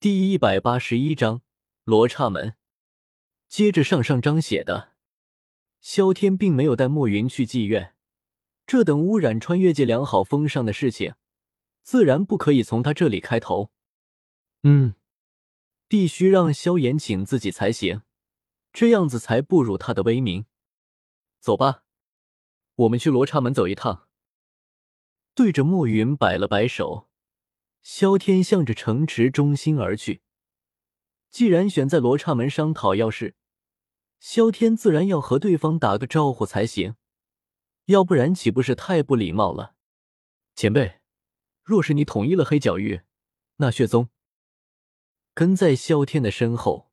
第一百八十一章罗刹门。接着上上章写的，萧天并没有带墨云去妓院，这等污染穿越界良好风尚的事情，自然不可以从他这里开头。嗯，必须让萧炎请自己才行，这样子才不辱他的威名。走吧，我们去罗刹门走一趟。对着墨云摆了摆手。萧天向着城池中心而去。既然选在罗刹门商讨要事，萧天自然要和对方打个招呼才行，要不然岂不是太不礼貌了？前辈，若是你统一了黑角域，那血宗跟在萧天的身后，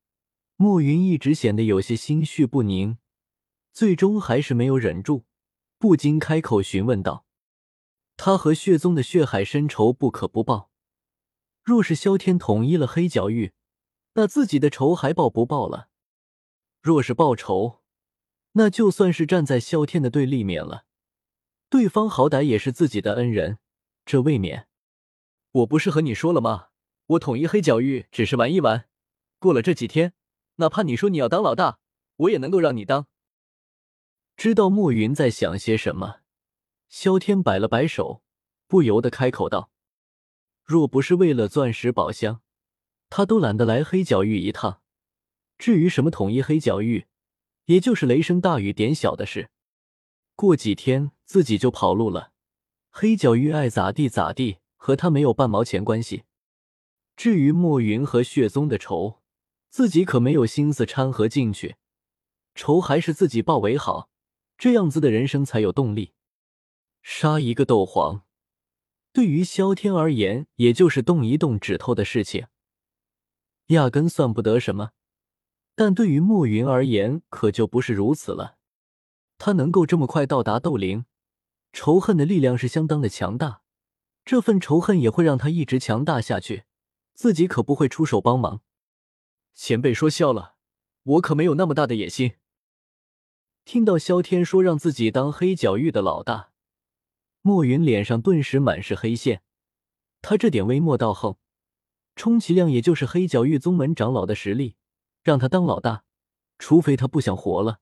莫云一直显得有些心绪不宁，最终还是没有忍住，不禁开口询问道：“他和血宗的血海深仇不可不报。”若是萧天统一了黑角域，那自己的仇还报不报了？若是报仇，那就算是站在萧天的对立面了。对方好歹也是自己的恩人，这未免。我不是和你说了吗？我统一黑角域只是玩一玩，过了这几天，哪怕你说你要当老大，我也能够让你当。知道莫云在想些什么，萧天摆了摆手，不由得开口道。若不是为了钻石宝箱，他都懒得来黑角域一趟。至于什么统一黑角域，也就是雷声大雨点小的事。过几天自己就跑路了，黑角域爱咋地咋地，和他没有半毛钱关系。至于墨云和血宗的仇，自己可没有心思掺和进去。仇还是自己报为好，这样子的人生才有动力。杀一个斗皇。对于萧天而言，也就是动一动指头的事情，压根算不得什么。但对于莫云而言，可就不是如此了。他能够这么快到达斗灵，仇恨的力量是相当的强大，这份仇恨也会让他一直强大下去。自己可不会出手帮忙。前辈说笑了，我可没有那么大的野心。听到萧天说让自己当黑角域的老大。莫云脸上顿时满是黑线，他这点微末道横，充其量也就是黑角域宗门长老的实力，让他当老大，除非他不想活了。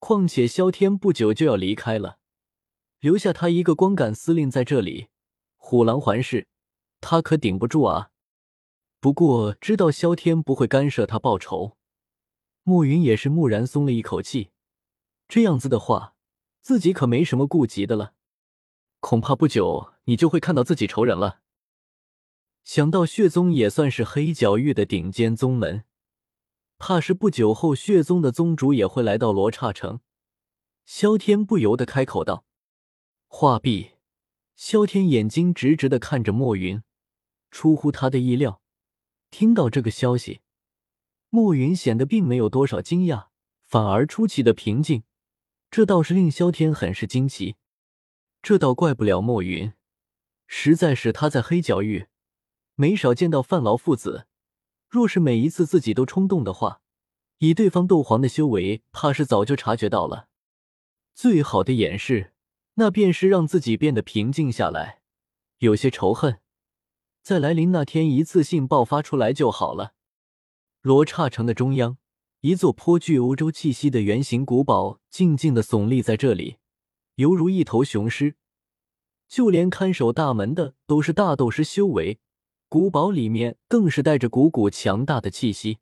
况且萧天不久就要离开了，留下他一个光杆司令在这里，虎狼环视，他可顶不住啊。不过知道萧天不会干涉他报仇，莫云也是蓦然松了一口气。这样子的话，自己可没什么顾及的了。恐怕不久你就会看到自己仇人了。想到血宗也算是黑角域的顶尖宗门，怕是不久后血宗的宗主也会来到罗刹城。萧天不由得开口道：“话毕，萧天眼睛直直的看着莫云。出乎他的意料，听到这个消息，莫云显得并没有多少惊讶，反而出奇的平静，这倒是令萧天很是惊奇。”这倒怪不了莫云，实在是他在黑角域没少见到范劳父子。若是每一次自己都冲动的话，以对方斗皇的修为，怕是早就察觉到了。最好的掩饰，那便是让自己变得平静下来，有些仇恨，在来临那天一次性爆发出来就好了。罗刹城的中央，一座颇具欧洲气息的圆形古堡静静的耸立在这里。犹如一头雄狮，就连看守大门的都是大斗师修为。古堡里面更是带着股股强大的气息。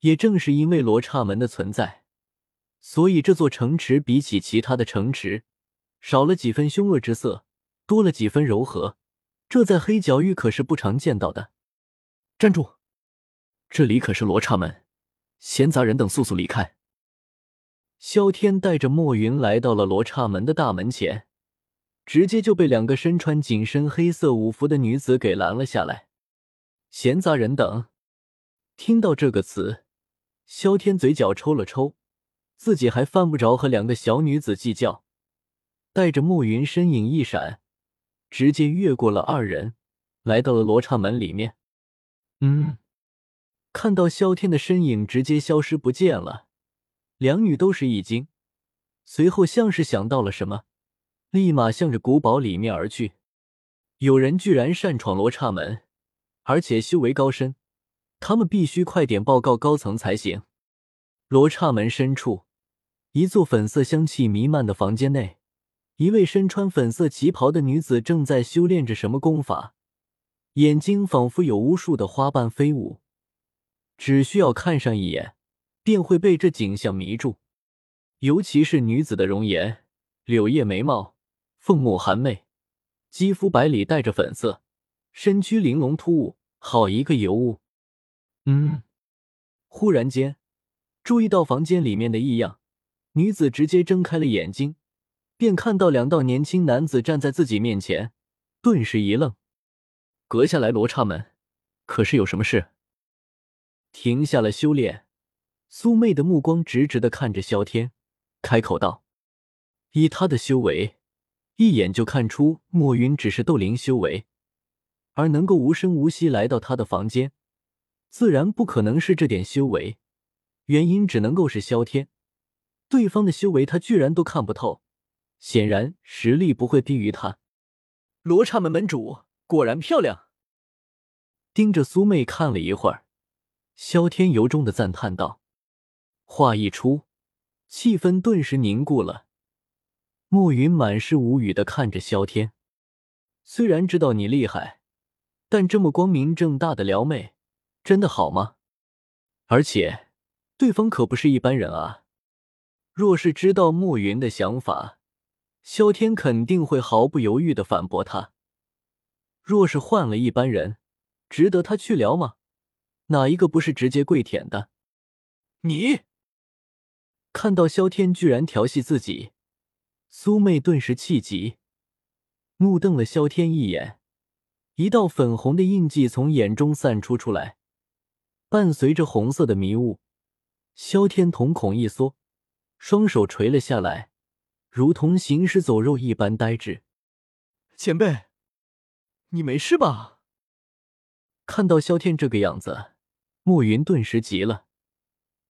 也正是因为罗刹门的存在，所以这座城池比起其他的城池，少了几分凶恶之色，多了几分柔和。这在黑角域可是不常见到的。站住！这里可是罗刹门，闲杂人等速速离开。萧天带着墨云来到了罗刹门的大门前，直接就被两个身穿紧身黑色武服的女子给拦了下来。闲杂人等，听到这个词，萧天嘴角抽了抽，自己还犯不着和两个小女子计较。带着墨云身影一闪，直接越过了二人，来到了罗刹门里面。嗯，看到萧天的身影直接消失不见了。两女都是一惊，随后像是想到了什么，立马向着古堡里面而去。有人居然擅闯罗刹门，而且修为高深，他们必须快点报告高层才行。罗刹门深处，一座粉色香气弥漫的房间内，一位身穿粉色旗袍的女子正在修炼着什么功法，眼睛仿佛有无数的花瓣飞舞，只需要看上一眼，便会被这景象迷住。尤其是女子的容颜，柳叶眉毛，凤目含媚，肌肤白里带着粉色，身躯玲珑突兀，好一个尤物。嗯，忽然间。注意到房间里面的异样，女子直接睁开了眼睛，便看到两道年轻男子站在自己面前，顿时一愣。阁下来罗刹门，可是有什么事？停下了修炼，苏妹的目光直直的看着萧天，开口道：“以他的修为，一眼就看出莫云只是斗灵修为，而能够无声无息来到他的房间，自然不可能是这点修为。”原因只能够是萧天，对方的修为他居然都看不透，显然实力不会低于他。罗刹门门主果然漂亮。盯着苏妹看了一会儿，萧天由衷的赞叹道。话一出，气氛顿时凝固了。莫云满是无语的看着萧天，虽然知道你厉害，但这么光明正大的撩妹，真的好吗？而且。对方可不是一般人啊！若是知道莫云的想法，萧天肯定会毫不犹豫的反驳他。若是换了一般人，值得他去聊吗？哪一个不是直接跪舔的？你看到萧天居然调戏自己，苏妹顿时气急，怒瞪了萧天一眼，一道粉红的印记从眼中散出出来，伴随着红色的迷雾。萧天瞳孔一缩，双手垂了下来，如同行尸走肉一般呆滞。前辈，你没事吧？看到萧天这个样子，暮云顿时急了。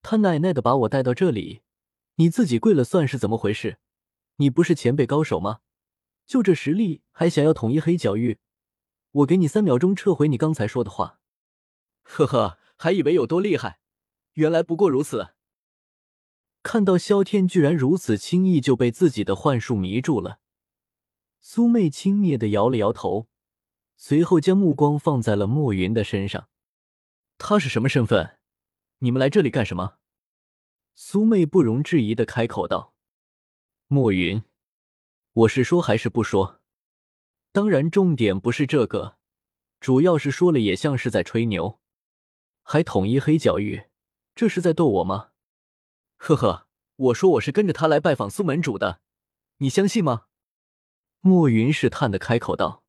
他奶奶的把我带到这里，你自己跪了算是怎么回事？你不是前辈高手吗？就这实力还想要统一黑角域？我给你三秒钟撤回你刚才说的话。呵呵，还以为有多厉害。原来不过如此。看到萧天居然如此轻易就被自己的幻术迷住了，苏妹轻蔑的摇了摇头，随后将目光放在了莫云的身上。他是什么身份？你们来这里干什么？苏妹不容置疑的开口道：“莫云，我是说还是不说？当然，重点不是这个，主要是说了也像是在吹牛，还统一黑角域。”这是在逗我吗？呵呵，我说我是跟着他来拜访苏门主的，你相信吗？莫云试探的开口道。